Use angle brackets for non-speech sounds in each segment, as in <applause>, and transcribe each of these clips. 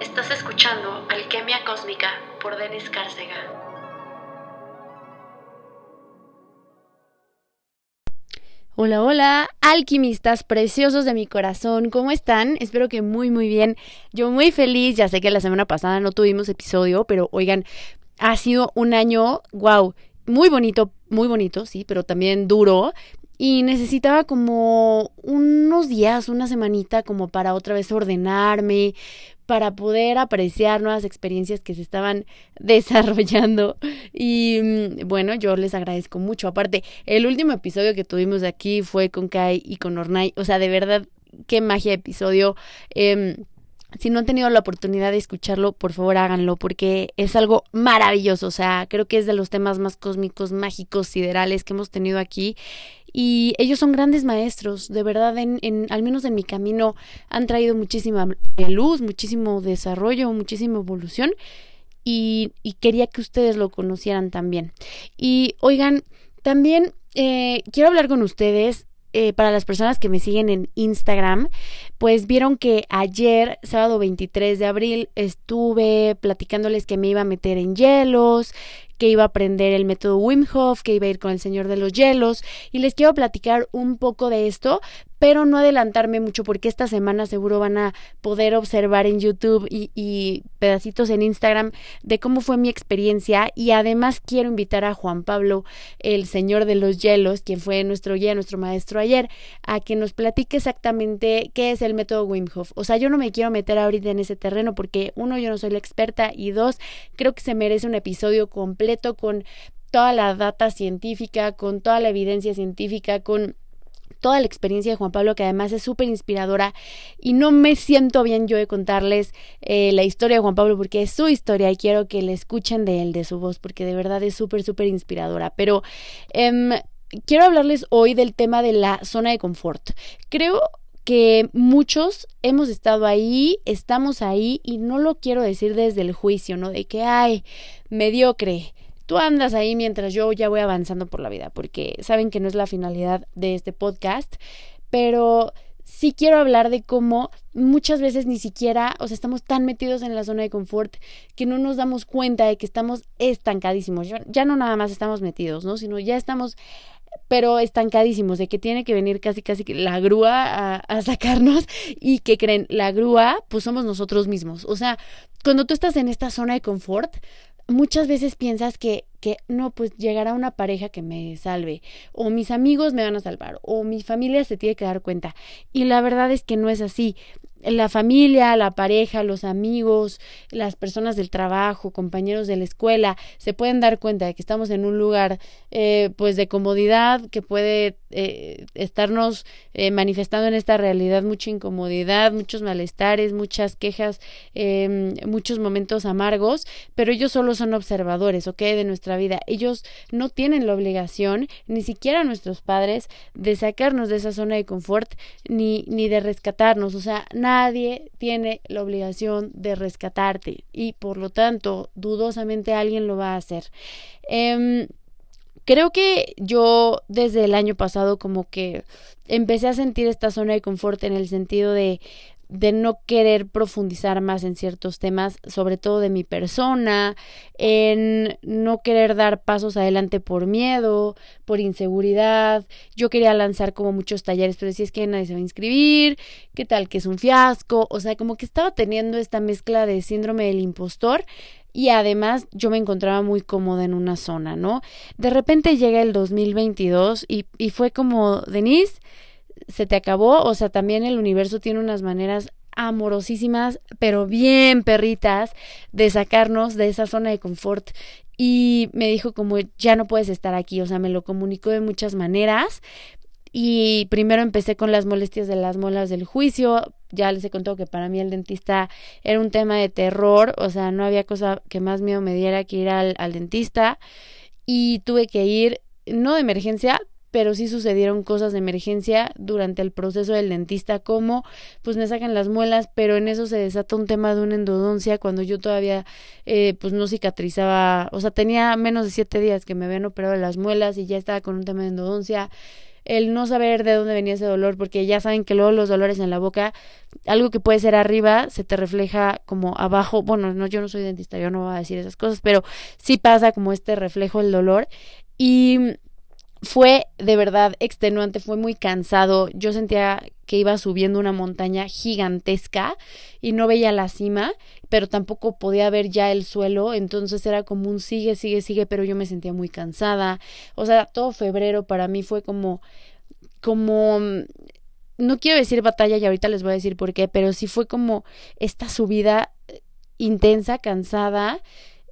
Estás escuchando Alquimia Cósmica por Denis Cárcega. Hola, hola, alquimistas preciosos de mi corazón, ¿cómo están? Espero que muy, muy bien. Yo muy feliz, ya sé que la semana pasada no tuvimos episodio, pero oigan, ha sido un año, wow, muy bonito, muy bonito, sí, pero también duro y necesitaba como unos días, una semanita como para otra vez ordenarme, para poder apreciar nuevas experiencias que se estaban <laughs> desarrollando. Y mm, bueno, yo les agradezco mucho. Aparte, el último episodio que tuvimos aquí fue con Kai y con Ornai. O sea, de verdad, qué magia episodio. Eh, si no han tenido la oportunidad de escucharlo, por favor háganlo porque es algo maravilloso. O sea, creo que es de los temas más cósmicos, mágicos, siderales que hemos tenido aquí. Y ellos son grandes maestros, de verdad, en, en, al menos en mi camino han traído muchísima luz, muchísimo desarrollo, muchísima evolución. Y, y quería que ustedes lo conocieran también. Y oigan, también eh, quiero hablar con ustedes eh, para las personas que me siguen en Instagram, pues vieron que ayer, sábado 23 de abril, estuve platicándoles que me iba a meter en hielos, que iba a aprender el método Wim Hof, que iba a ir con el Señor de los Hielos. Y les quiero platicar un poco de esto, pero no adelantarme mucho porque esta semana seguro van a poder observar en YouTube y, y, pedacitos en Instagram de cómo fue mi experiencia. Y además quiero invitar a Juan Pablo, el Señor de los Hielos, quien fue nuestro guía, nuestro maestro ayer, a que nos platique exactamente qué es el método Wim Hof. O sea, yo no me quiero meter ahorita en ese terreno porque uno, yo no soy la experta y dos, creo que se merece un episodio completo con toda la data científica, con toda la evidencia científica, con toda la experiencia de Juan Pablo, que además es súper inspiradora. Y no me siento bien yo de contarles eh, la historia de Juan Pablo, porque es su historia y quiero que le escuchen de él, de su voz, porque de verdad es súper, súper inspiradora. Pero eh, quiero hablarles hoy del tema de la zona de confort. Creo que muchos hemos estado ahí, estamos ahí y no lo quiero decir desde el juicio, ¿no? De que, ay, mediocre, tú andas ahí mientras yo ya voy avanzando por la vida, porque saben que no es la finalidad de este podcast, pero sí quiero hablar de cómo muchas veces ni siquiera, o sea, estamos tan metidos en la zona de confort que no nos damos cuenta de que estamos estancadísimos. Ya no nada más estamos metidos, ¿no? Sino ya estamos pero estancadísimos, de que tiene que venir casi casi la grúa a, a, sacarnos y que creen, la grúa pues somos nosotros mismos. O sea, cuando tú estás en esta zona de confort, muchas veces piensas que, que no, pues llegará una pareja que me salve, o mis amigos me van a salvar, o mi familia se tiene que dar cuenta. Y la verdad es que no es así la familia, la pareja, los amigos, las personas del trabajo, compañeros de la escuela, se pueden dar cuenta de que estamos en un lugar eh, pues de comodidad que puede eh, estarnos eh, manifestando en esta realidad mucha incomodidad, muchos malestares, muchas quejas, eh, muchos momentos amargos, pero ellos solo son observadores, ¿ok? De nuestra vida. Ellos no tienen la obligación, ni siquiera nuestros padres, de sacarnos de esa zona de confort, ni, ni de rescatarnos, o sea, nadie tiene la obligación de rescatarte y por lo tanto, dudosamente alguien lo va a hacer. Eh, creo que yo desde el año pasado como que empecé a sentir esta zona de confort en el sentido de de no querer profundizar más en ciertos temas, sobre todo de mi persona, en no querer dar pasos adelante por miedo, por inseguridad. Yo quería lanzar como muchos talleres, pero decía es que nadie se va a inscribir, qué tal que es un fiasco, o sea, como que estaba teniendo esta mezcla de síndrome del impostor y además yo me encontraba muy cómoda en una zona, ¿no? De repente llega el 2022 y, y fue como, Denise, se te acabó, o sea, también el universo tiene unas maneras amorosísimas, pero bien perritas, de sacarnos de esa zona de confort. Y me dijo como, ya no puedes estar aquí, o sea, me lo comunicó de muchas maneras. Y primero empecé con las molestias de las molas del juicio. Ya les he contado que para mí el dentista era un tema de terror, o sea, no había cosa que más miedo me diera que ir al, al dentista. Y tuve que ir, no de emergencia, pero sí sucedieron cosas de emergencia durante el proceso del dentista, como pues me sacan las muelas, pero en eso se desata un tema de una endodoncia cuando yo todavía eh, pues no cicatrizaba, o sea, tenía menos de siete días que me habían operado las muelas y ya estaba con un tema de endodoncia. el no saber de dónde venía ese dolor, porque ya saben que luego los dolores en la boca, algo que puede ser arriba, se te refleja como abajo. Bueno, no, yo no soy dentista, yo no voy a decir esas cosas, pero sí pasa como este reflejo el dolor. Y fue de verdad extenuante, fue muy cansado. Yo sentía que iba subiendo una montaña gigantesca y no veía la cima, pero tampoco podía ver ya el suelo, entonces era como un sigue, sigue, sigue, pero yo me sentía muy cansada. O sea, todo febrero para mí fue como como no quiero decir batalla y ahorita les voy a decir por qué, pero sí fue como esta subida intensa, cansada,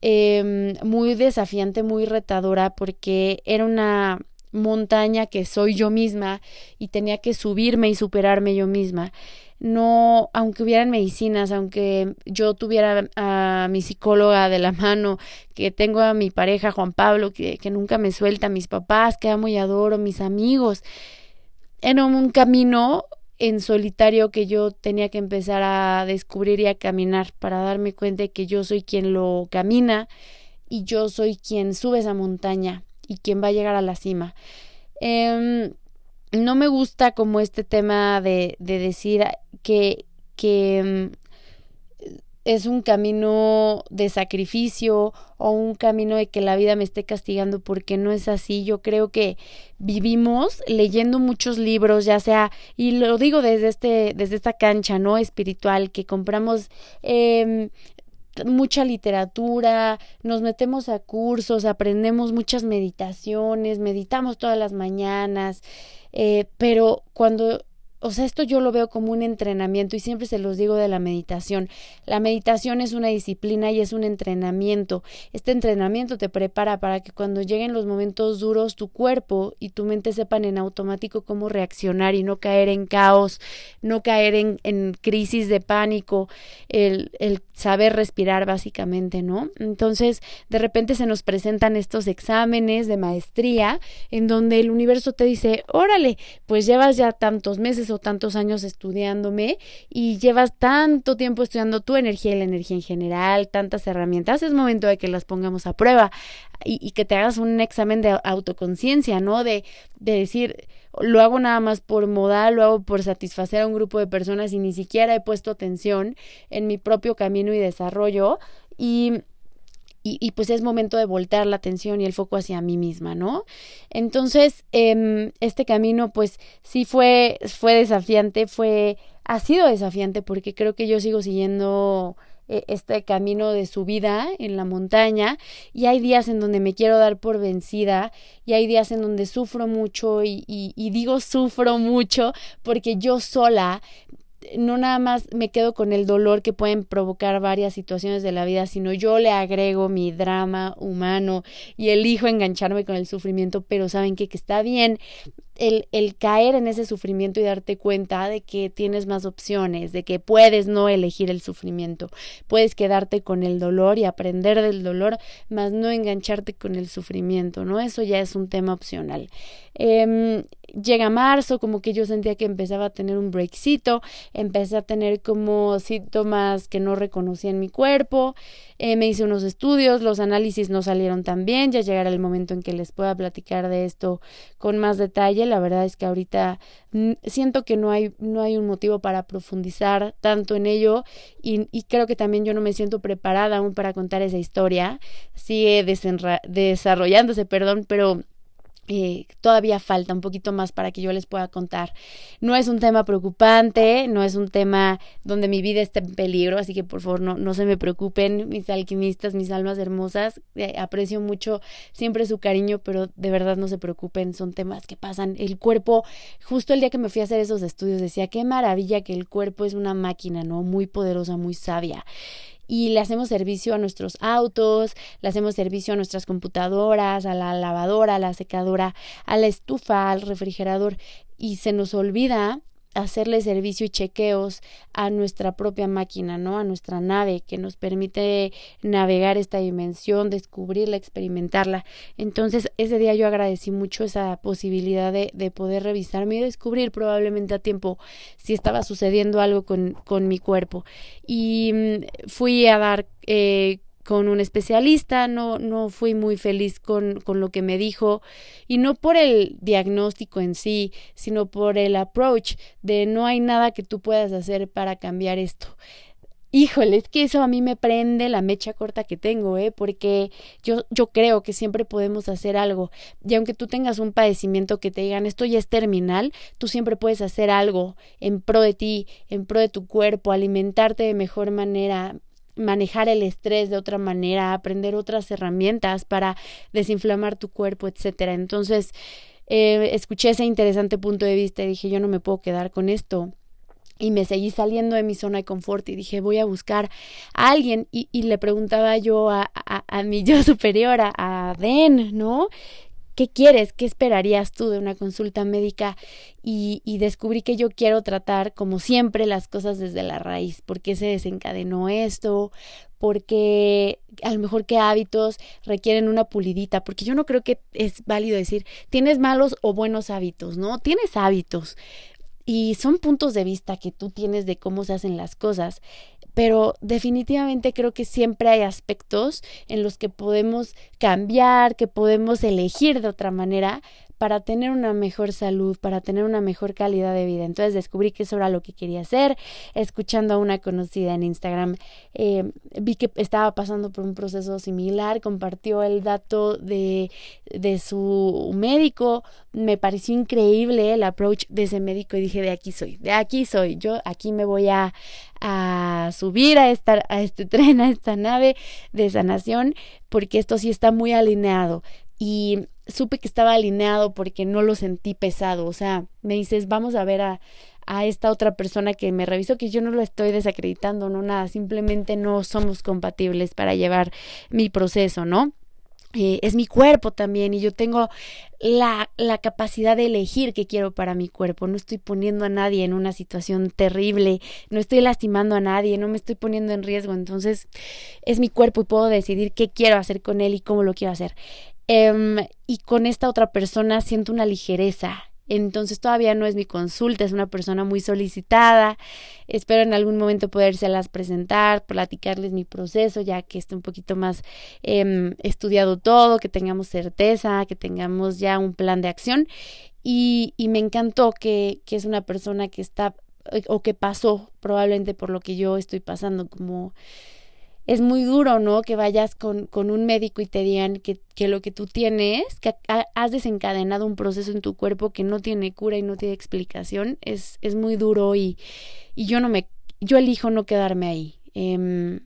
eh, muy desafiante, muy retadora, porque era una montaña que soy yo misma y tenía que subirme y superarme yo misma. No, aunque hubieran medicinas, aunque yo tuviera a mi psicóloga de la <laughs> mano, que tengo a mi pareja Juan Pablo, que, que nunca me suelta, mis papás, que amo y adoro, mis amigos, era un camino en solitario que yo tenía que empezar a descubrir y a caminar para darme cuenta de que yo soy quien lo camina y yo soy quien sube esa montaña y quién va a llegar a la cima. Eh, no me gusta como este tema de, de decir que, mm, es un camino de sacrificio o un camino de que la vida me esté castigando porque no es así. Yo creo que vivimos leyendo muchos libros, ya sea, y lo digo desde este, desde esta cancha, ¿no? espiritual, que compramos eh, mucha literatura, nos metemos a cursos, aprendemos muchas meditaciones, meditamos todas las mañanas, eh, pero cuando o sea, esto yo lo veo como un entrenamiento y siempre se los digo de la meditación. La meditación es una disciplina y es un entrenamiento. Este entrenamiento te prepara para que cuando lleguen los momentos duros tu cuerpo y tu mente sepan en automático cómo reaccionar y no caer en caos, no caer en, crisis de pánico, el, el saber respirar básicamente, ¿no? Entonces, de repente se nos presentan estos exámenes de maestría en donde el universo te dice, órale, pues llevas ya tantos meses o tantos años estudiándome y llevas tanto tiempo estudiando tu energía y la energía en general, tantas herramientas, es momento de que las pongamos a prueba y, y que te hagas un examen de autoconciencia, ¿no? De, de decir, lo hago nada más por moda, lo hago por satisfacer a un grupo de personas y ni siquiera he puesto atención en mi propio camino y desarrollo y y, pues es momento de voltear la atención y el foco hacia mí misma, ¿no? Entonces, eh, este camino, pues sí fue, fue desafiante, fue, ha sido desafiante porque creo que yo sigo siguiendo eh, este camino de subida en la montaña y hay días en donde me quiero dar por vencida y hay días en donde sufro mucho y digo sufro mucho porque yo sola no nada más me quedo con el dolor que pueden provocar varias situaciones de la vida, sino yo le agrego mi drama humano y elijo engancharme con el sufrimiento, pero saben que, que está bien el, el caer en ese sufrimiento y darte cuenta de que tienes más opciones, de que puedes no elegir el sufrimiento, puedes quedarte con el dolor y aprender del dolor, más no engancharte con el sufrimiento, ¿no? Eso ya es un tema opcional. Eh, llega marzo, como que yo sentía que empezaba a tener un breakcito, empecé a tener como síntomas que no reconocía en mi cuerpo, eh, me hice unos estudios, los análisis no salieron tan bien, ya llegará el momento en que les pueda platicar de esto con más detalle, la verdad es que ahorita siento que no hay, no hay un motivo para profundizar tanto en ello y, y creo que también yo no me siento preparada aún para contar esa historia, sigue desarrollándose, perdón, pero eh, todavía falta un poquito más para que yo les pueda contar. No es un tema preocupante, no es un tema donde mi vida esté en peligro, así que por favor no, no se me preocupen, mis alquimistas, mis almas hermosas. Eh, aprecio mucho siempre su cariño, pero de verdad no se preocupen, son temas que pasan. El cuerpo, justo el día que me fui a hacer esos estudios, decía, qué maravilla que el cuerpo es una máquina, ¿no? Muy poderosa, muy sabia y le hacemos servicio a nuestros autos, le hacemos servicio a nuestras computadoras, a la lavadora, a la secadora, a la estufa, al refrigerador y se nos olvida hacerle servicio y chequeos a nuestra propia máquina, ¿no? A nuestra nave que nos permite navegar esta dimensión, descubrirla, experimentarla. Entonces, ese día yo agradecí mucho esa posibilidad de, de poder revisarme y descubrir probablemente a tiempo si estaba sucediendo algo con, con mi cuerpo. Y mmm, fui a dar eh, con un especialista, no, no fui muy feliz con, con lo que me dijo, y no por el diagnóstico en sí, sino por el approach de no hay nada que tú puedas hacer para cambiar esto. Híjole, es que eso a mí me prende la mecha corta que tengo, ¿eh? Porque yo, yo creo que siempre podemos hacer algo. Y aunque tú tengas un padecimiento que te digan esto ya es terminal, tú siempre puedes hacer algo en pro de ti, en pro de tu cuerpo, alimentarte de mejor manera, manejar el estrés de otra manera, aprender otras herramientas para desinflamar tu cuerpo, etcétera. Entonces, eh, escuché ese interesante punto de vista y dije, yo no me puedo quedar con esto y me seguí saliendo de mi zona de confort y dije voy a buscar a alguien y, y le preguntaba yo a, a, a, mi yo <laughs> superior, a, a Den, ¿no? ¿Qué quieres? ¿Qué esperarías tú de una consulta médica? Y, descubrí que yo quiero tratar, como siempre, las cosas desde la raíz. ¿Por qué se desencadenó esto? porque a lo mejor qué hábitos requieren una pulidita, porque yo no creo que es válido decir, tienes malos o buenos hábitos, ¿no? Tienes hábitos, y son puntos de vista que tú tienes de cómo se hacen las cosas, pero definitivamente creo que siempre hay aspectos en los que podemos cambiar, que podemos elegir de otra manera para tener una mejor salud, para tener una mejor calidad de vida. Entonces descubrí que eso era lo que quería hacer. Escuchando a una conocida en Instagram, eh, vi que estaba pasando por un proceso similar, compartió el dato de, de su médico. Me pareció increíble el approach de ese médico y dije, de aquí soy, de aquí soy. Yo aquí me voy a, a subir a, esta, a este <laughs> tren, a esta nave de sanación, porque esto sí está muy alineado. Y supe que estaba alineado porque no lo sentí pesado. O sea, me dices, vamos a ver a, a esta otra persona que me revisó, que yo no lo estoy desacreditando, no nada, simplemente no somos compatibles para llevar mi proceso, ¿no? Eh, es mi cuerpo también y yo tengo la, la capacidad de elegir qué quiero para mi cuerpo. No estoy poniendo a nadie en una situación terrible, no estoy lastimando a nadie, no me estoy poniendo en riesgo. Entonces es mi cuerpo y puedo decidir qué quiero hacer con él y cómo lo quiero hacer. Um, y con esta otra persona siento una ligereza. Entonces todavía no es mi consulta, es una persona muy solicitada. Espero en algún momento podérselas presentar, platicarles mi proceso, ya que esté un poquito más eh, estudiado todo, que tengamos certeza, que tengamos ya un plan de acción. Y, y me encantó que, que es una persona que está o que pasó probablemente por lo que yo estoy pasando, como es muy duro, ¿no? Que vayas con, con un médico y te digan que, que, lo que tú tienes, que has desencadenado un proceso en tu cuerpo que no tiene cura y no tiene explicación, es, es muy duro y, y yo no me, yo elijo no quedarme ahí. Eh,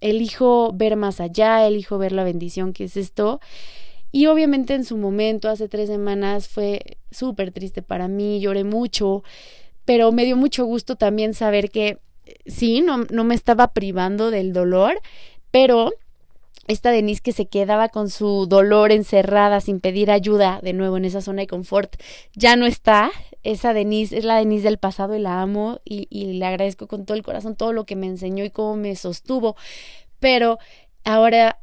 elijo ver más allá, elijo ver la bendición que es esto. Y obviamente en su momento, hace tres semanas, fue súper triste para mí, lloré mucho, pero me dio mucho gusto también saber que sí, no, no me estaba privando del dolor, pero esta Denise que se quedaba con su dolor encerrada sin pedir ayuda de nuevo en esa zona de confort, ya no está. Esa Denise es la Denise del pasado y la amo y, y le agradezco con todo el corazón todo lo que me enseñó y cómo me sostuvo. Pero ahora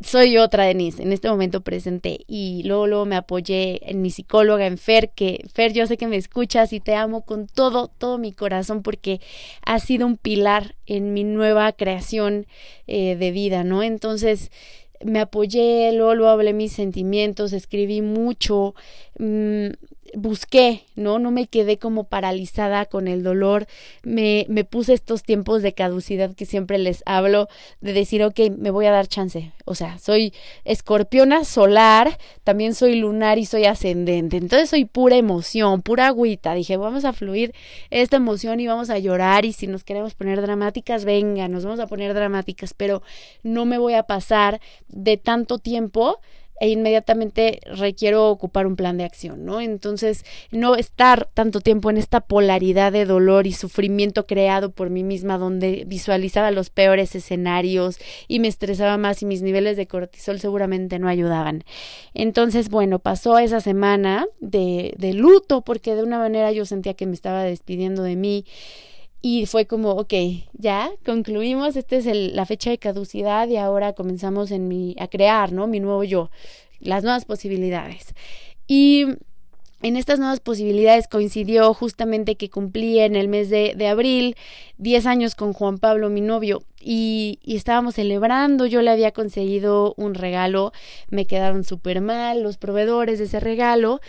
soy otra Denise en este momento presente y luego, luego me apoyé en mi psicóloga, en Fer, que Fer yo sé que me escuchas y te amo con todo, todo mi corazón porque ha sido un pilar en mi nueva creación eh, de vida, ¿no? Entonces me apoyé, luego, luego hablé mis sentimientos, escribí mucho, mmm, busqué, ¿no? No me quedé como paralizada con el dolor, me, me puse estos tiempos de caducidad que siempre les hablo, de decir, ok, me voy a dar chance, o sea, soy escorpiona solar, también soy lunar y soy ascendente, entonces soy pura emoción, pura agüita, dije, vamos a fluir esta emoción y vamos a llorar. Y si nos queremos poner dramáticas, venga, nos vamos a poner dramáticas, pero no me voy a pasar de tanto tiempo e inmediatamente requiero ocupar un plan de acción, ¿no? Entonces, no estar tanto tiempo en esta polaridad de dolor y sufrimiento creado por mí misma, donde visualizaba los peores escenarios y me estresaba más y mis niveles de cortisol seguramente no ayudaban. Entonces, bueno, pasó esa semana de, de luto, porque de una manera yo sentía que me estaba despidiendo de mí. Y fue como, ok, ya concluimos, esta es el, la fecha de caducidad y ahora comenzamos en mi, a crear, ¿no? Mi nuevo yo, las nuevas posibilidades. Y en estas nuevas posibilidades coincidió justamente que cumplí en el mes de, abril 10 años con Juan Pablo, mi novio, y, y, estábamos celebrando, yo le había conseguido un regalo, me quedaron súper mal los proveedores de ese regalo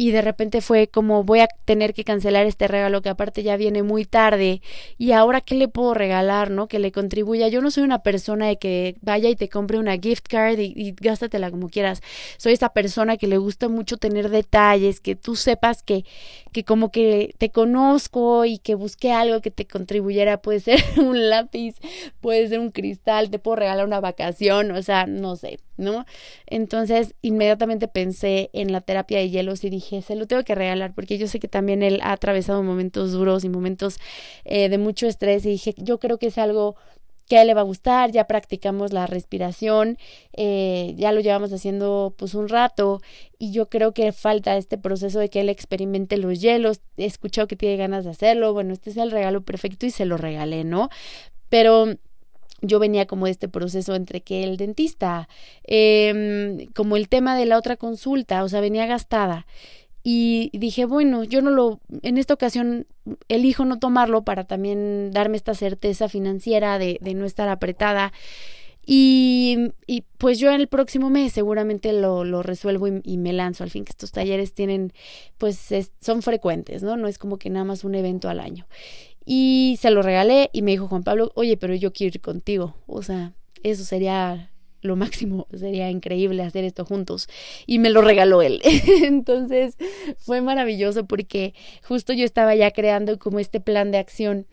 y de repente fue como voy a tener que cancelar este regalo que aparte ya viene muy tarde y ahora qué le puedo regalar, ¿no? Que le contribuya. Yo no soy una persona de que vaya y te compre una gift card y, gástatela como quieras. Soy esta persona que le gusta mucho tener detalles, que tú sepas que, que como que te conozco y que busqué algo que te contribuyera. Puede ser <laughs> un lápiz, puede ser un cristal, te puedo regalar una vacación, o sea, no sé, ¿no? Entonces inmediatamente pensé en la terapia de hielos y dije, se lo tengo que regalar porque yo sé que también él ha atravesado momentos duros y momentos eh, de mucho estrés y dije, yo creo que es algo que a él le va a gustar, ya practicamos la respiración, eh, ya lo llevamos haciendo pues un rato y yo creo que falta este proceso de que él experimente los hielos, he escuchado que tiene ganas de hacerlo, bueno, este es el regalo perfecto y se lo regalé, ¿no? Pero yo venía como este proceso entre que el dentista, eh, como el tema de la otra consulta, o sea, venía gastada y dije, bueno, yo no lo, en esta ocasión elijo no tomarlo para también darme esta certeza financiera de, de no estar apretada. Y, y, pues yo en el próximo mes seguramente lo, lo resuelvo y, y, me lanzo. Al fin que estos talleres tienen, pues es, son frecuentes, ¿no? No es como que nada más un evento al año. Y se lo regalé y me dijo Juan Pablo, oye, pero yo quiero ir contigo. O sea, eso sería lo máximo, <laughs> sería increíble hacer esto juntos. Y me lo regaló él. <laughs> Entonces fue maravilloso porque justo yo estaba ya creando como este plan de acción,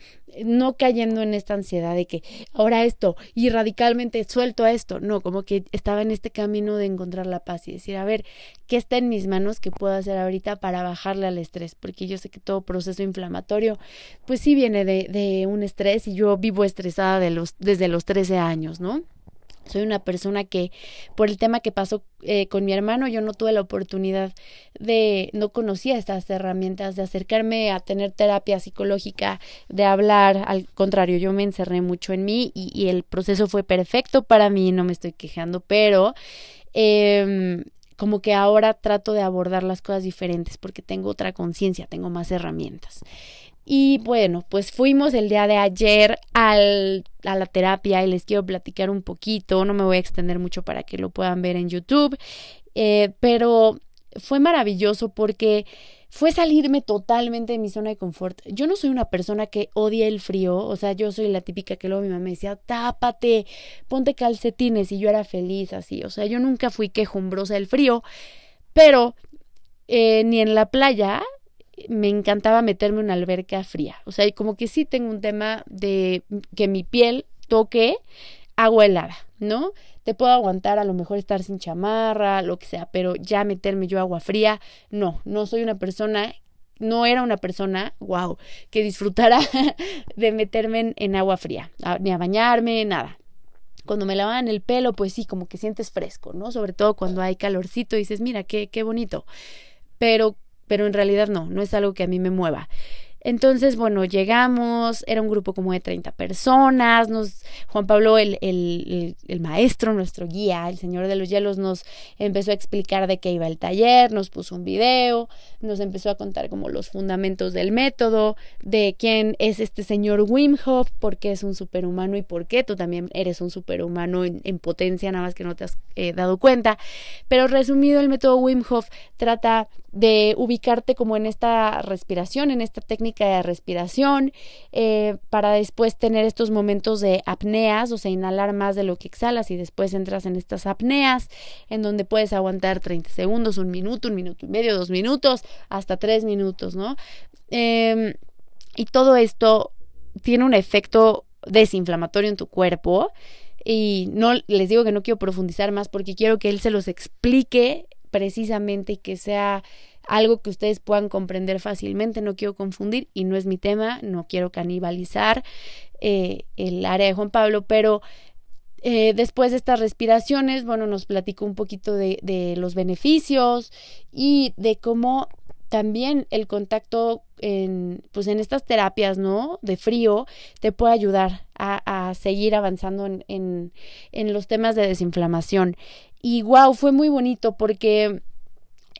no cayendo en esta ansiedad de que ahora esto y radicalmente suelto a esto. No, como que estaba en este camino de encontrar la paz y decir, a ver, ¿qué está en mis manos que puedo hacer ahorita para bajarle al estrés? Porque yo sé que todo proceso inflamatorio, pues sí viene de, de un estrés y yo vivo estresada de los, desde los 13 años, ¿no? Soy una persona que, por el tema que pasó eh, con mi hermano, yo no tuve la oportunidad de, no conocía estas herramientas, de acercarme a tener terapia psicológica, de hablar. Al contrario, yo me encerré mucho en mí y, el proceso fue perfecto para mí, no me estoy quejando, pero eh, como que ahora trato de abordar las cosas diferentes porque tengo otra conciencia, tengo más herramientas. Y bueno, pues fuimos el día de ayer al, a la terapia y les quiero platicar un poquito, no me voy a extender mucho para que lo puedan ver en YouTube, eh, pero fue maravilloso porque fue salirme totalmente de mi zona de confort. Yo no soy una persona que odia el frío, o sea, yo soy la típica que luego mi mamá me decía, tápate, ponte calcetines y yo era feliz así, o sea, yo nunca fui quejumbrosa del frío, pero eh, ni en la playa me encantaba meterme en una alberca fría. O sea, como que sí tengo un tema de que mi piel toque agua helada, ¿no? Te puedo aguantar a lo mejor estar sin chamarra, lo que sea, pero ya meterme yo agua fría, no, no soy una persona, no era una persona, wow, que disfrutara <laughs> de meterme en, agua fría, ni a bañarme, nada. Cuando me lavaban el pelo, pues sí, como que sientes fresco, ¿no? Sobre todo cuando hay calorcito y dices, mira, qué, qué bonito. Pero pero en realidad no, no es algo que a mí me mueva. Entonces, bueno, llegamos, era un grupo como de 30 personas, nos, Juan Pablo, el, el, el, maestro, nuestro guía, el señor de los hielos, nos empezó a explicar de qué iba el taller, nos puso un video, nos empezó a contar como los fundamentos del método, de quién es este señor Wim Hof, por qué es un superhumano y por qué tú también eres un superhumano en, en potencia, nada más que no te has eh, dado cuenta. Pero resumido, el método Wim Hof trata de ubicarte como en esta respiración, en esta técnica de respiración, eh, para después tener estos momentos de apneas, o sea, inhalar más de lo que exhalas y después entras en estas apneas, en donde puedes aguantar 30 segundos, un minuto, un minuto y medio, dos minutos, hasta tres minutos, ¿no? Eh, y todo esto tiene un efecto desinflamatorio en tu cuerpo. Y no les digo que no quiero profundizar más porque quiero que él se los explique precisamente y que sea algo que ustedes puedan comprender fácilmente. No quiero confundir y no es mi tema, no quiero canibalizar eh, el área de Juan Pablo, pero eh, después de estas respiraciones, bueno, nos platicó un poquito de, los beneficios y de cómo también el contacto en, pues en estas terapias, ¿no? De frío, te puede ayudar a, seguir avanzando en, en, los temas de desinflamación. Y wow, fue muy bonito porque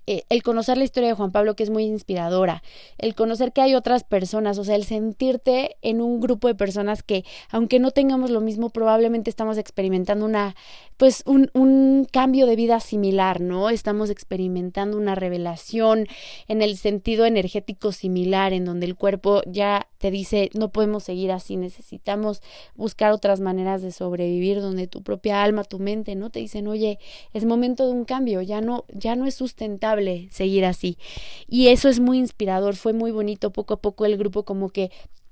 eh, el conocer la historia de Juan Pablo, que es muy inspiradora, el conocer que hay otras personas, o sea, el sentirte en un grupo de personas que, aunque no tengamos lo mismo, probablemente estamos experimentando una, pues, un, un cambio de vida similar, ¿no? Estamos experimentando una revelación en el sentido energético similar, en donde el cuerpo ya te dice, no podemos seguir así, necesitamos buscar otras maneras de sobrevivir, donde tu propia alma, tu mente, ¿no? Te dicen, oye, es momento de un cambio, ya no, ya no es sustentable seguir así. Y eso es muy inspirador, fue muy bonito, poco a poco el grupo como que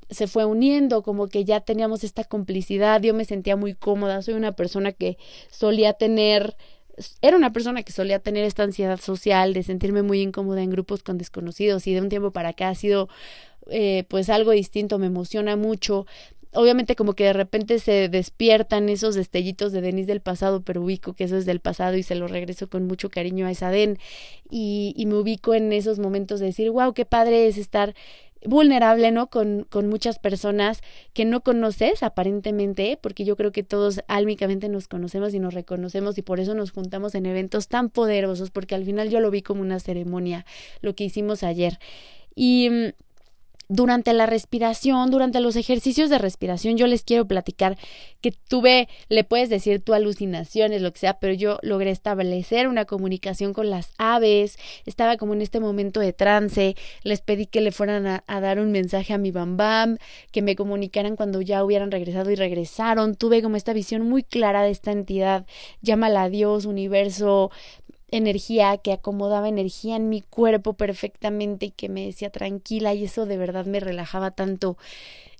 se fue uniendo, como que ya teníamos esta complicidad, yo me sentía muy cómoda, soy una persona que solía tener era una persona que solía tener esta ansiedad social de sentirme muy incómoda en grupos con desconocidos y de un tiempo para acá ha sido eh, pues algo distinto, me emociona mucho. Obviamente como que de repente se despiertan esos destellitos de Denis del pasado, pero ubico que eso es del pasado y se lo regreso con mucho cariño a esa Den y, y me ubico en esos momentos de decir, wow, qué padre es estar vulnerable, ¿no? Con, con muchas personas que no conoces aparentemente, porque yo creo que todos álmicamente nos conocemos y nos reconocemos y por eso nos juntamos en eventos tan poderosos, porque al final yo lo vi como una ceremonia, lo que hicimos ayer. Y mm, durante la respiración, durante los ejercicios de respiración, yo les quiero platicar que tuve, le puedes decir tu alucinaciones, lo que sea, pero yo logré establecer una comunicación con las aves, estaba como en este momento de trance, les pedí que le fueran a, dar un mensaje a mi bambam, que me comunicaran cuando ya hubieran regresado y regresaron, tuve como esta visión muy clara de esta entidad, llámala a Dios, universo, energía, que acomodaba energía en mi cuerpo perfectamente y que me decía tranquila y eso de verdad me relajaba tanto.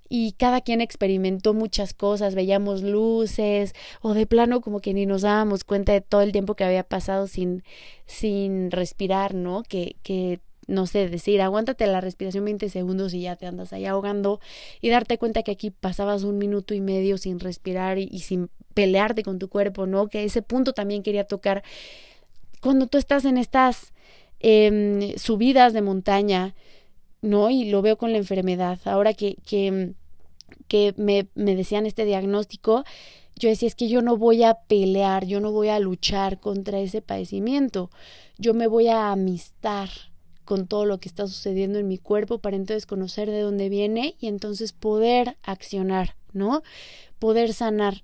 Y cada quien experimentó muchas cosas, veíamos luces o de plano como que ni nos dábamos cuenta de todo el tiempo que había pasado sin, sin respirar, ¿no? Que, que no sé, decir, aguántate la respiración 20 segundos y ya te andas ahí ahogando y darte cuenta que aquí pasabas un minuto y medio sin respirar y, y sin pelearte con tu cuerpo, ¿no? Que ese punto también quería tocar cuando tú estás en estas eh, subidas de montaña, ¿no? Y lo veo con la enfermedad. Ahora que, que, que me, me decían este diagnóstico, yo decía, es que yo no voy a pelear, yo no voy a luchar contra ese padecimiento, yo me voy a amistar con todo lo que está sucediendo en mi cuerpo para entonces conocer de dónde viene y entonces poder accionar, ¿no? Poder sanar.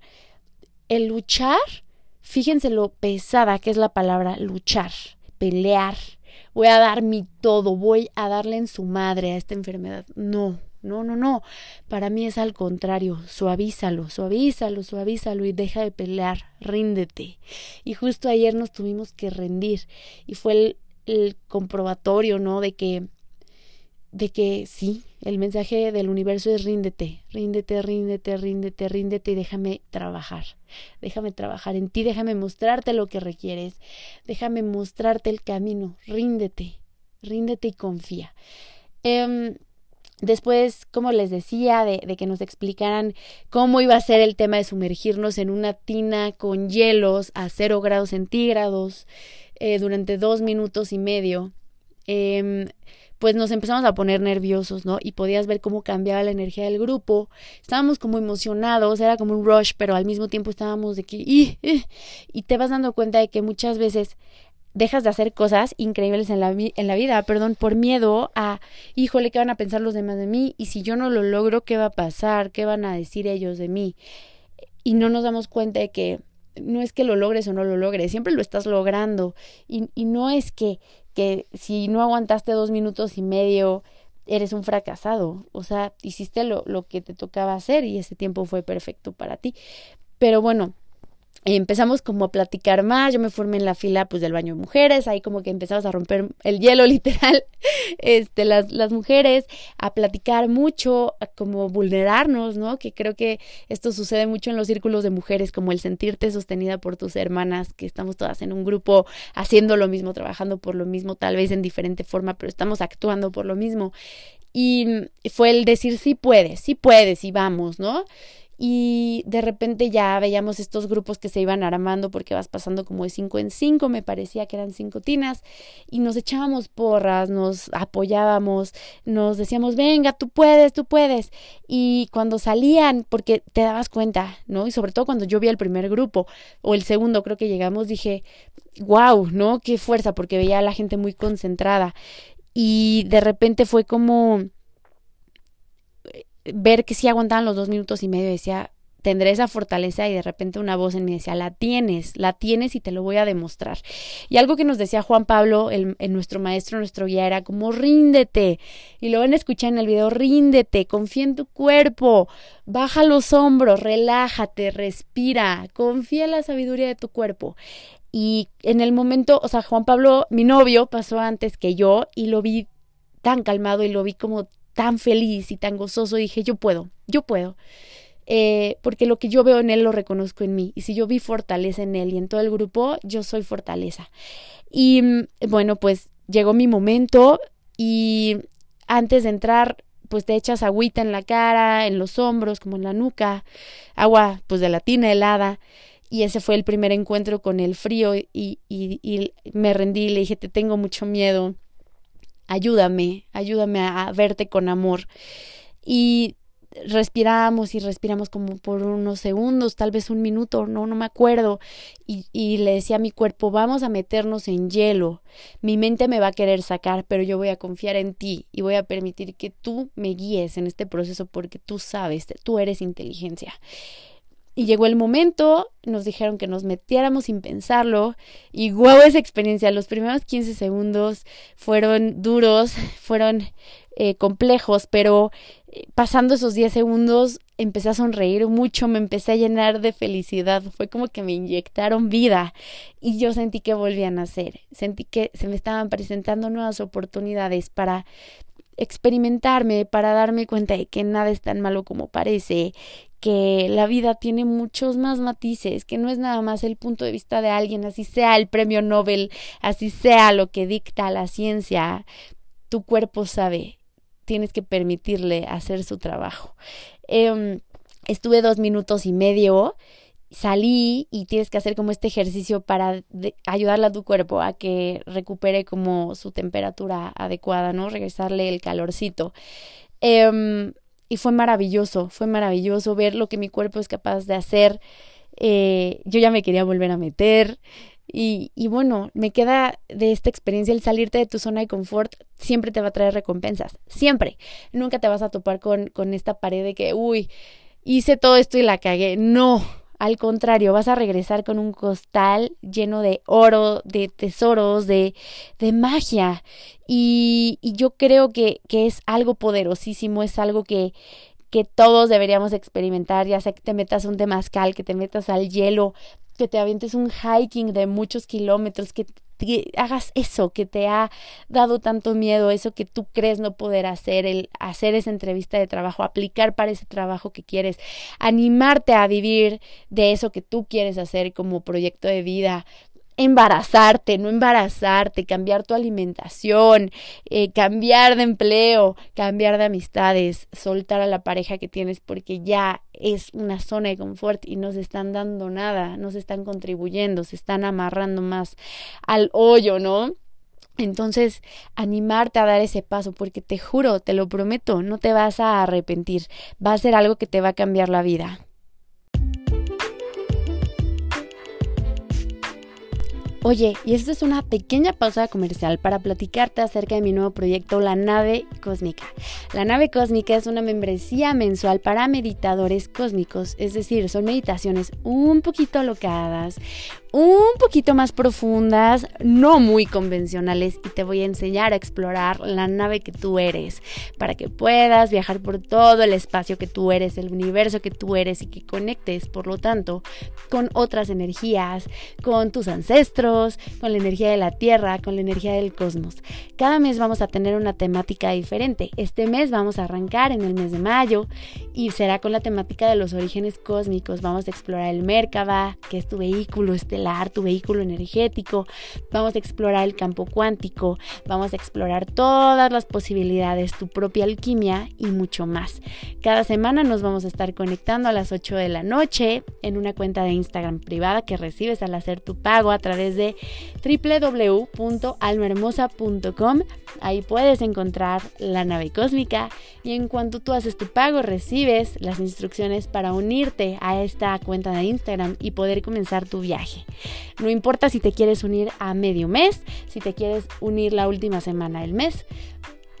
El luchar Fíjense lo pesada que es la palabra luchar, pelear. Voy a dar mi todo, voy a darle en su madre a esta enfermedad. No, no, no, no. Para mí es al contrario. Suavízalo, suavízalo, suavízalo y deja de pelear. Ríndete. Y justo ayer nos tuvimos que rendir. Y fue el, el comprobatorio, ¿no? De que de que sí, el mensaje del universo es ríndete, ríndete, ríndete, ríndete, ríndete y déjame trabajar. Déjame trabajar en ti, déjame mostrarte lo que requieres, déjame mostrarte el camino, ríndete, ríndete y confía. Eh, Después, como les decía, de, de, que nos explicaran cómo iba a ser el tema de sumergirnos en una tina con hielos a cero grados centígrados eh, durante dos minutos y medio. Eh, pues nos empezamos a poner nerviosos, ¿no? Y podías ver cómo cambiaba la energía del grupo. Estábamos como emocionados, era como un rush, pero al mismo tiempo estábamos de que... Y, y te vas dando cuenta de que muchas veces dejas de hacer cosas increíbles en la, en la vida, perdón, por miedo a, híjole, ¿qué van a pensar los demás de mí? Y si yo no lo logro, ¿qué va a pasar? ¿Qué van a decir ellos de mí? Y no nos damos cuenta de que no es que lo logres o no lo logres, siempre lo estás logrando. Y no es que que si no aguantaste dos minutos y medio, eres un fracasado. O sea, hiciste lo, lo que te tocaba hacer y ese tiempo fue perfecto para ti. Pero bueno, empezamos como a platicar más, yo me formé en la fila pues del baño de mujeres, ahí como que empezamos a romper el hielo <laughs> literal, este, las, las mujeres, a platicar mucho, a como vulnerarnos, ¿no? Que creo que esto sucede mucho en los círculos de mujeres, como el sentirte sostenida por tus hermanas, que estamos todas en un grupo haciendo lo mismo, trabajando por lo mismo, tal vez en diferente forma, pero estamos actuando por lo mismo. Y fue el decir sí puedes, sí puedes y vamos, ¿no? Y de repente ya veíamos estos grupos que se iban armando porque vas pasando como de cinco en cinco, me parecía que eran cinco tinas, y nos echábamos porras, nos apoyábamos, nos decíamos, venga, tú puedes, tú puedes. Y cuando salían, porque te dabas cuenta, ¿no? Y sobre todo cuando yo vi el primer grupo o el segundo, creo que llegamos, dije, wow, ¿no? Qué fuerza, porque veía a la gente muy concentrada. Y de repente fue como ver que sí aguantaban los dos minutos y medio, decía, tendré esa fortaleza y de repente una voz en mí decía, la tienes, la tienes y te lo voy a demostrar. Y algo que nos decía Juan Pablo, el, nuestro maestro, nuestro guía, era como, ríndete. Y lo van a escuchar en el video, ríndete, confía en tu cuerpo, baja los hombros, relájate, respira, confía en la sabiduría de tu cuerpo. Y en el momento, o sea, Juan Pablo, mi novio, pasó antes que yo y lo vi tan calmado y lo vi como tan feliz y tan gozoso, dije, yo puedo, yo puedo. Eh, porque lo que yo veo en él lo reconozco en mí. Y si yo vi fortaleza en él y en todo el grupo, yo soy fortaleza. Y mm, bueno, pues llegó mi momento y antes de entrar, pues te echas agüita en la cara, en los hombros, como en la nuca, agua pues de la tina helada. Y ese fue el primer encuentro con el frío y, y, y me rendí, le dije, te tengo mucho miedo, ayúdame, ayúdame a, verte con amor. Y respiramos y respiramos como por unos segundos, tal vez un minuto, no, no me acuerdo. Y, y, le decía a mi cuerpo, vamos a meternos en hielo. Mi mente me va a querer sacar, pero yo voy a confiar en ti y voy a permitir que tú me guíes en este proceso porque tú sabes, tú eres inteligencia. Y llegó el momento, nos dijeron que nos metiéramos sin pensarlo y guau esa experiencia, los primeros 15 segundos fueron duros, <laughs> fueron eh, complejos, pero eh, pasando esos 10 segundos empecé a sonreír mucho, me empecé a llenar de felicidad, fue como que me inyectaron vida y yo sentí que volvían a nacer, sentí que se me estaban presentando nuevas oportunidades para experimentarme, para darme cuenta de que nada es tan malo como parece, que la vida tiene muchos más matices, que no es nada más el punto de vista de alguien, así sea el premio Nobel, así sea lo que dicta la ciencia, tu cuerpo sabe, tienes que permitirle hacer su trabajo. Em, estuve dos minutos y medio salí y tienes que hacer como este ejercicio para ayudarle a tu cuerpo a que recupere como su temperatura adecuada, ¿no? Regresarle el calorcito. Em, y fue maravilloso, fue maravilloso ver lo que mi cuerpo es capaz de hacer. Eh, yo ya me quería volver a meter. Y, y, bueno, me queda de esta experiencia el salirte de tu zona de confort siempre te va a traer recompensas, siempre. Nunca te vas a topar con, con esta pared de que, uy, hice todo esto y la cagué. No, al contrario, vas a regresar con un costal lleno de oro, de tesoros, de, de magia. Y, y yo creo que, que es algo poderosísimo, es algo que, que todos deberíamos experimentar, ya sea que te metas un temazcal, que te metas al hielo, que te avientes un hiking de muchos kilómetros, que hagas eso que te ha dado tanto miedo, eso que tú crees no poder hacer, el hacer esa entrevista de trabajo, aplicar para ese trabajo que quieres, animarte a vivir de eso que tú quieres hacer como proyecto de vida, embarazarte, no embarazarte, cambiar tu alimentación, eh, cambiar de empleo, cambiar de amistades, soltar a la pareja que tienes porque ya es una zona de confort y no se están dando nada, no se están contribuyendo, se están amarrando más al hoyo, ¿no? Entonces, animarte a dar ese paso, porque te juro, te lo prometo, no te vas a arrepentir, va a ser algo que te va a cambiar la vida. Oye, y esta es una pequeña pausa comercial para platicarte acerca de mi nuevo proyecto, La Nave Cósmica. La Nave Cósmica es una membresía mensual para meditadores cósmicos, es decir, son meditaciones un poquito alocadas, un poquito más profundas, no muy convencionales y te voy a enseñar a explorar la nave que tú eres para que puedas viajar por todo el espacio que tú eres, el universo que tú eres y que conectes, por lo tanto, con otras energías, con tus ancestros, con la energía de la Tierra, con la energía del cosmos. Cada mes vamos a tener una temática diferente. Este mes vamos a arrancar en el mes de mayo y será con la temática de los orígenes cósmicos. Vamos a explorar el Merkaba, que es tu vehículo estelar tu vehículo energético, vamos a explorar el campo cuántico, vamos a explorar todas las posibilidades, tu propia alquimia y mucho más. Cada semana nos vamos a estar conectando a las 8 de la noche en una cuenta de Instagram privada que recibes al hacer tu pago a través de www.almahermosa.com. Ahí puedes encontrar la nave cósmica y en cuanto tú haces tu pago recibes las instrucciones para unirte a esta cuenta de Instagram y poder comenzar tu viaje. No importa si te quieres unir a medio mes, si te quieres unir la última semana del mes,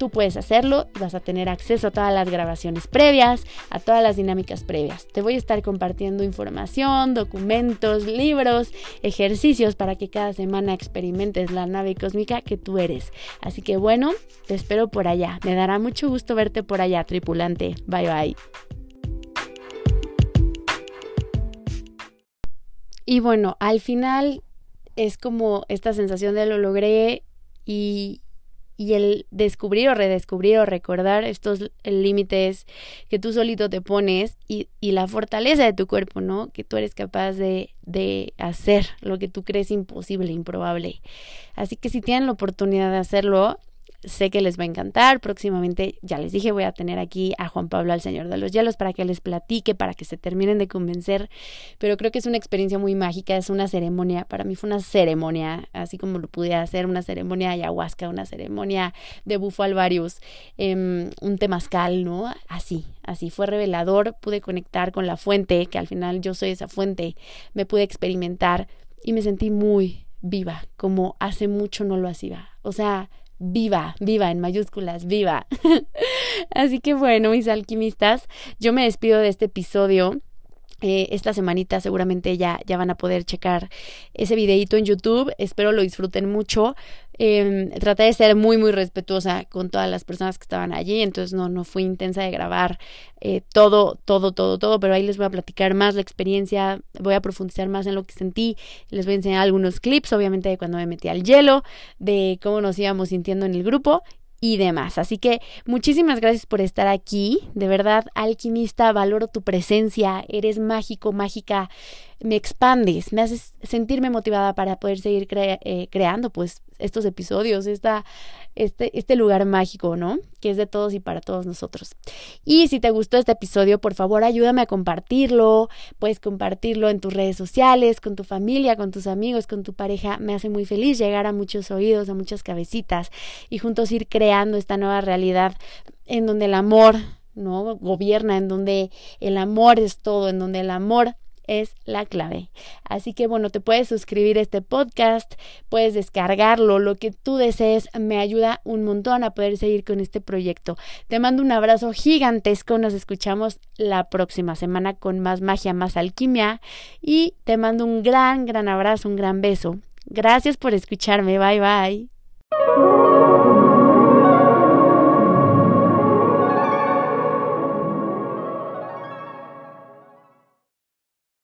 Tú puedes hacerlo vas a tener acceso a todas las grabaciones previas, a todas las dinámicas previas. Te voy a estar compartiendo información, documentos, libros, ejercicios para que cada semana experimentes la nave cósmica que tú eres. Así que bueno, te espero por allá. Me dará mucho gusto verte por allá, tripulante. Bye bye. Y bueno, al final es como esta sensación de lo logré y, y el descubrir o redescubrir o recordar estos límites que tú solito te pones y, y, la fortaleza de tu cuerpo, ¿no? Que tú eres capaz de, de hacer lo que tú crees imposible, improbable. Así que si tienen la oportunidad de hacerlo, sé que les va a encantar. Próximamente, ya les dije, voy a tener aquí a Juan Pablo, al Señor de los Hielos, para que les platique, para que se terminen de convencer. Pero creo que es una experiencia muy mágica, es una ceremonia. Para mí fue una ceremonia, así como lo pude hacer, una ceremonia de ayahuasca, una ceremonia de bufo alvarius, em, un temazcal, ¿no? Así, así fue revelador. Pude conectar con la fuente, que al final yo soy esa fuente. Me pude experimentar y me sentí muy viva, como hace mucho no lo hacía. O sea, viva, viva en mayúsculas, viva. <laughs> Así que bueno, mis alquimistas, yo me despido de este episodio. Eh, esta semanita seguramente ya, ya van a poder checar ese videito en YouTube. Espero lo disfruten mucho. Eh, traté de ser muy, muy respetuosa con todas las personas que estaban allí, entonces no, no fui intensa de grabar eh, todo, todo, todo, todo, pero ahí les voy a platicar más la experiencia, voy a profundizar más en lo que sentí, les voy a enseñar algunos clips, obviamente de cuando me metí al hielo, de cómo nos íbamos sintiendo en el grupo y demás. Así que muchísimas gracias por estar aquí. De verdad, alquimista, valoro tu presencia. Eres mágico, mágica. Me expandes, me haces sentirme motivada para poder seguir eh, creando pues estos episodios, esta, este, este lugar mágico, ¿no? Que es de todos y para todos nosotros. Y si te gustó este episodio, por favor ayúdame a compartirlo. Puedes compartirlo en tus redes sociales, con tu familia, con tus amigos, con tu pareja. Me hace muy feliz llegar a muchos oídos, a muchas cabecitas y juntos ir creando esta nueva realidad en donde el amor no gobierna, en donde el amor es todo, en donde el amor es la clave. Así que bueno, te puedes suscribir a este podcast, puedes descargarlo, lo que tú desees, me ayuda un montón a poder seguir con este proyecto. Te mando un abrazo gigantesco, nos escuchamos la próxima semana con más magia, más alquimia y te mando un gran, gran abrazo, un gran beso. Gracias por escucharme, bye bye.